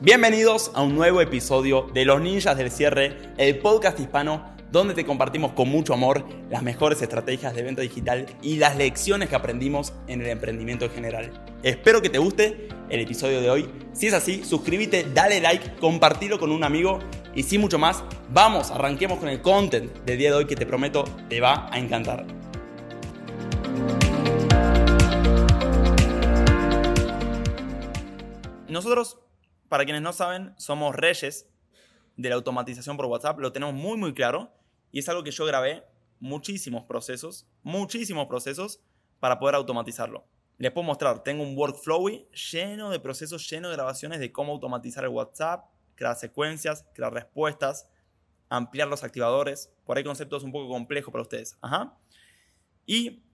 Bienvenidos a un nuevo episodio de Los Ninjas del Cierre, el podcast hispano donde te compartimos con mucho amor las mejores estrategias de venta digital y las lecciones que aprendimos en el emprendimiento en general. Espero que te guste el episodio de hoy. Si es así, suscríbete, dale like, compartilo con un amigo y sin mucho más, vamos, arranquemos con el content del día de hoy que te prometo te va a encantar. Nosotros para quienes no saben, somos reyes de la automatización por WhatsApp, lo tenemos muy muy claro y es algo que yo grabé muchísimos procesos, muchísimos procesos para poder automatizarlo. Les puedo mostrar, tengo un workflow lleno de procesos, lleno de grabaciones de cómo automatizar el WhatsApp, crear secuencias, crear respuestas, ampliar los activadores. Por ahí conceptos un poco complejos para ustedes. Ajá. Y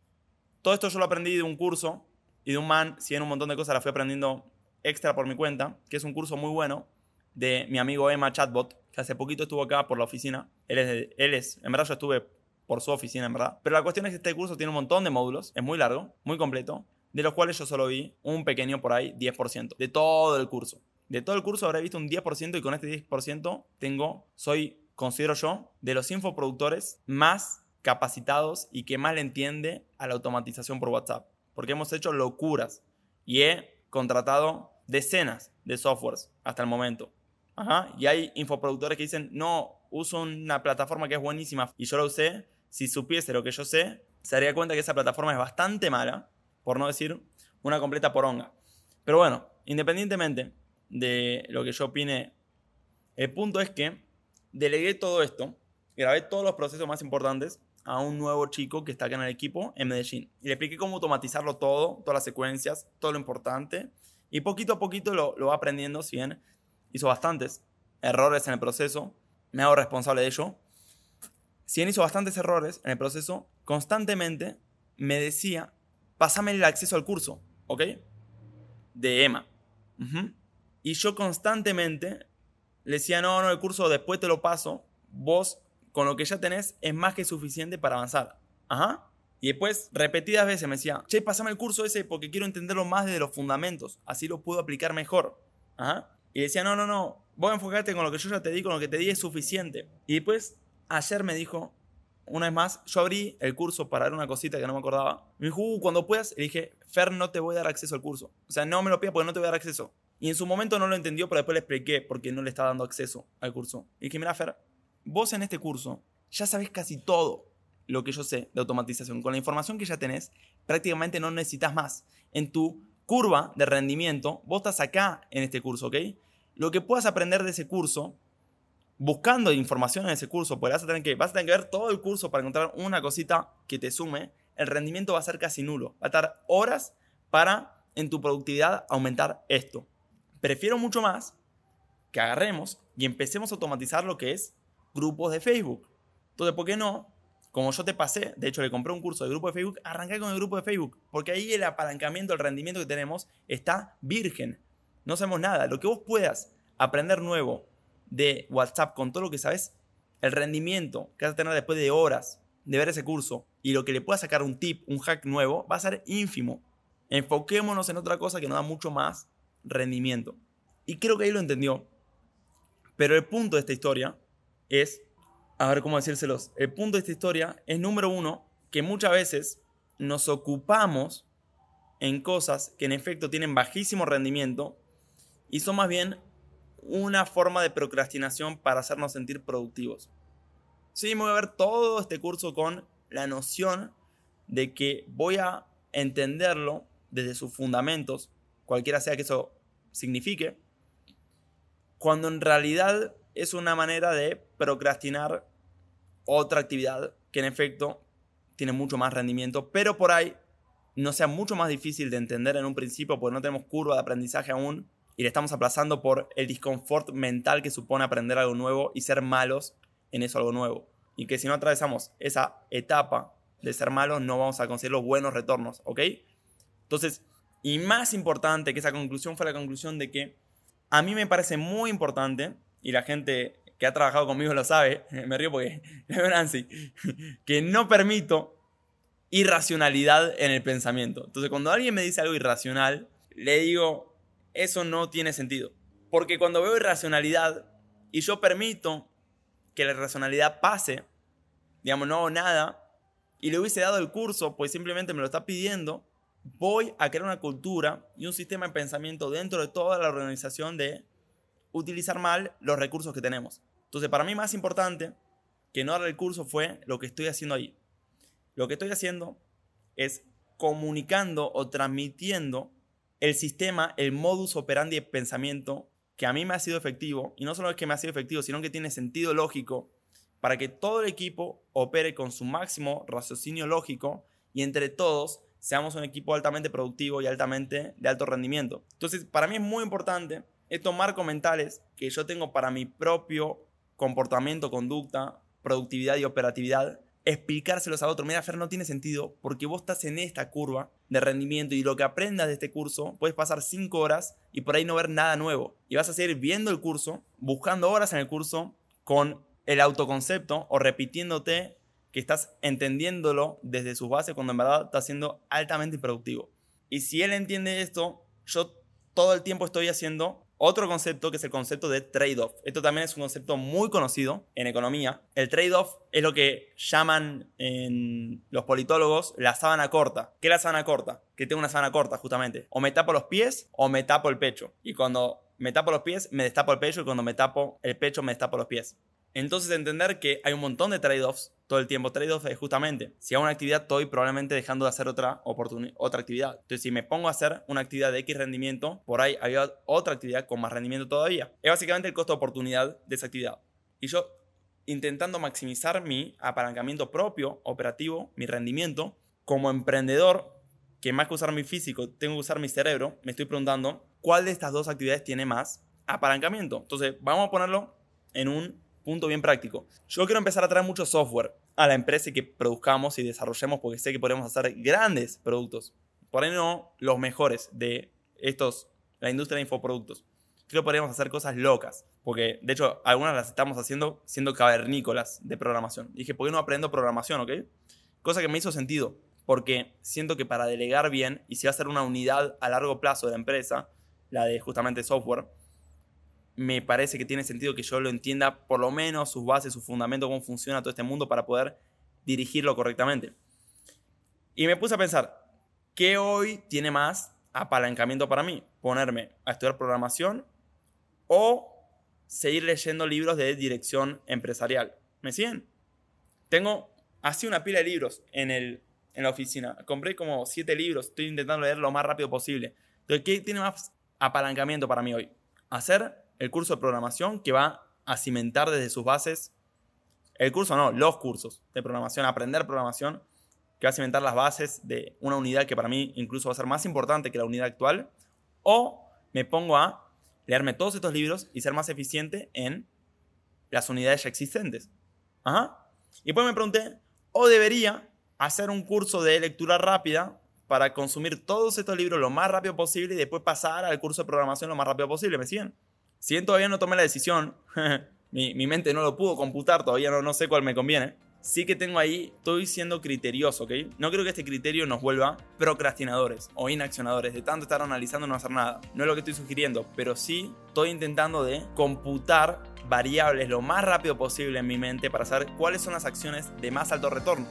todo esto yo lo aprendí de un curso y de un man, si en un montón de cosas las fui aprendiendo extra por mi cuenta, que es un curso muy bueno de mi amigo Emma Chatbot, que hace poquito estuvo acá por la oficina. Él es, él es, en verdad yo estuve por su oficina, en verdad. Pero la cuestión es que este curso tiene un montón de módulos, es muy largo, muy completo, de los cuales yo solo vi un pequeño por ahí 10%, de todo el curso. De todo el curso habré visto un 10% y con este 10% tengo, soy, considero yo, de los infoproductores más capacitados y que más le entiende a la automatización por WhatsApp. Porque hemos hecho locuras y he contratado decenas de softwares hasta el momento. Y hay infoproductores que dicen, no, uso una plataforma que es buenísima y yo la usé. Si supiese lo que yo sé, se daría cuenta que esa plataforma es bastante mala, por no decir una completa poronga. Pero bueno, independientemente de lo que yo opine, el punto es que delegué todo esto, grabé todos los procesos más importantes a un nuevo chico que está acá en el equipo en Medellín. Y le expliqué cómo automatizarlo todo, todas las secuencias, todo lo importante. Y poquito a poquito lo, lo va aprendiendo, si bien hizo bastantes errores en el proceso, me hago responsable de ello. Si bien hizo bastantes errores en el proceso, constantemente me decía, pásame el acceso al curso, ¿ok? De Emma. Y yo constantemente le decía, no, no, el curso después te lo paso, vos con lo que ya tenés es más que suficiente para avanzar. Ajá. Y después, repetidas veces me decía, che, pasame el curso ese porque quiero entenderlo más desde los fundamentos, así lo puedo aplicar mejor. Ajá. Y decía, no, no, no, vos enfocarte con lo que yo ya te di, con lo que te di es suficiente. Y después, ayer me dijo, una vez más, yo abrí el curso para ver una cosita que no me acordaba. Me dijo, uh, cuando puedas, le dije, Fer, no te voy a dar acceso al curso. O sea, no me lo pidas porque no te voy a dar acceso. Y en su momento no lo entendió, pero después le expliqué por qué no le estaba dando acceso al curso. Y dije, mira, Fer, vos en este curso ya sabes casi todo lo que yo sé de automatización. Con la información que ya tenés, prácticamente no necesitas más. En tu curva de rendimiento, vos estás acá en este curso, ¿ok? Lo que puedas aprender de ese curso, buscando información en ese curso, pues vas a tener que, vas a tener que ver todo el curso para encontrar una cosita que te sume, el rendimiento va a ser casi nulo. Va a estar horas para en tu productividad aumentar esto. Prefiero mucho más que agarremos y empecemos a automatizar lo que es grupos de Facebook. Entonces, ¿por qué no? Como yo te pasé, de hecho le compré un curso de grupo de Facebook, arrancar con el grupo de Facebook, porque ahí el apalancamiento, el rendimiento que tenemos está virgen. No sabemos nada. Lo que vos puedas aprender nuevo de WhatsApp con todo lo que sabes, el rendimiento que vas a tener después de horas de ver ese curso y lo que le puedas sacar un tip, un hack nuevo, va a ser ínfimo. Enfoquémonos en otra cosa que nos da mucho más rendimiento. Y creo que ahí lo entendió. Pero el punto de esta historia es, a ver cómo decírselos, el punto de esta historia es número uno, que muchas veces nos ocupamos en cosas que en efecto tienen bajísimo rendimiento y son más bien una forma de procrastinación para hacernos sentir productivos. Sí, me voy a ver todo este curso con la noción de que voy a entenderlo desde sus fundamentos, cualquiera sea que eso signifique, cuando en realidad es una manera de procrastinar otra actividad que en efecto tiene mucho más rendimiento, pero por ahí no sea mucho más difícil de entender en un principio porque no tenemos curva de aprendizaje aún y le estamos aplazando por el disconfort mental que supone aprender algo nuevo y ser malos en eso algo nuevo. Y que si no atravesamos esa etapa de ser malos no vamos a conseguir los buenos retornos, ¿ok? Entonces, y más importante que esa conclusión fue la conclusión de que a mí me parece muy importante y la gente que ha trabajado conmigo lo sabe, me río porque Nancy, que no permito irracionalidad en el pensamiento. Entonces, cuando alguien me dice algo irracional, le digo, eso no tiene sentido. Porque cuando veo irracionalidad y yo permito que la irracionalidad pase, digamos, no hago nada, y le hubiese dado el curso, pues simplemente me lo está pidiendo, voy a crear una cultura y un sistema de pensamiento dentro de toda la organización de utilizar mal los recursos que tenemos. Entonces, para mí más importante que no darle el curso fue lo que estoy haciendo ahí. Lo que estoy haciendo es comunicando o transmitiendo el sistema, el modus operandi de pensamiento que a mí me ha sido efectivo, y no solo es que me ha sido efectivo, sino que tiene sentido lógico para que todo el equipo opere con su máximo raciocinio lógico y entre todos seamos un equipo altamente productivo y altamente de alto rendimiento. Entonces, para mí es muy importante estos marcos mentales que yo tengo para mi propio comportamiento, conducta, productividad y operatividad, explicárselos a otro. Mira, Fer, no tiene sentido porque vos estás en esta curva de rendimiento y lo que aprendas de este curso, puedes pasar 5 horas y por ahí no ver nada nuevo. Y vas a seguir viendo el curso, buscando horas en el curso con el autoconcepto o repitiéndote que estás entendiéndolo desde sus bases cuando en verdad está siendo altamente improductivo. Y si él entiende esto, yo todo el tiempo estoy haciendo otro concepto que es el concepto de trade-off. Esto también es un concepto muy conocido en economía. El trade-off es lo que llaman en los politólogos la sábana corta. ¿Qué es la sábana corta? Que tengo una sábana corta, justamente. O me tapo los pies o me tapo el pecho. Y cuando me tapo los pies, me destapo el pecho. Y cuando me tapo el pecho, me destapo los pies. Entonces entender que hay un montón de trade-offs todo el tiempo. Trade-off es justamente, si hago una actividad estoy probablemente dejando de hacer otra, otra actividad. Entonces si me pongo a hacer una actividad de X rendimiento, por ahí hay otra actividad con más rendimiento todavía. Es básicamente el costo de oportunidad de esa actividad. Y yo intentando maximizar mi apalancamiento propio, operativo, mi rendimiento, como emprendedor, que más que usar mi físico, tengo que usar mi cerebro, me estoy preguntando cuál de estas dos actividades tiene más apalancamiento. Entonces vamos a ponerlo en un punto bien práctico. Yo quiero empezar a traer mucho software a la empresa y que produzcamos y desarrollemos porque sé que podemos hacer grandes productos. Por ahí no los mejores de estos, la industria de infoproductos. Creo que podríamos hacer cosas locas. Porque, de hecho, algunas las estamos haciendo siendo cavernícolas de programación. dije, ¿por qué no aprendo programación, ok? Cosa que me hizo sentido. Porque siento que para delegar bien, y si va a ser una unidad a largo plazo de la empresa, la de justamente software, me parece que tiene sentido que yo lo entienda por lo menos sus bases, sus fundamentos, cómo funciona todo este mundo para poder dirigirlo correctamente. Y me puse a pensar, ¿qué hoy tiene más apalancamiento para mí? Ponerme a estudiar programación o seguir leyendo libros de dirección empresarial. ¿Me siguen? Tengo así una pila de libros en, el, en la oficina. Compré como siete libros, estoy intentando leer lo más rápido posible. Entonces, ¿qué tiene más apalancamiento para mí hoy? Hacer el curso de programación que va a cimentar desde sus bases, el curso no, los cursos de programación, aprender programación, que va a cimentar las bases de una unidad que para mí incluso va a ser más importante que la unidad actual, o me pongo a leerme todos estos libros y ser más eficiente en las unidades ya existentes. Ajá. Y después me pregunté, o debería hacer un curso de lectura rápida para consumir todos estos libros lo más rápido posible y después pasar al curso de programación lo más rápido posible. ¿Me siguen? Si bien todavía no tomé la decisión, mi, mente no lo pudo computar, todavía no, no sé cuál me conviene. Sí que tengo ahí, estoy siendo criterioso, ¿ok? No creo que este criterio nos vuelva procrastinadores o inaccionadores, de tanto estar analizando no hacer nada. No es lo que estoy sugiriendo, pero sí estoy intentando de computar variables lo más rápido posible en mi mente para saber cuáles son las acciones de más alto retorno.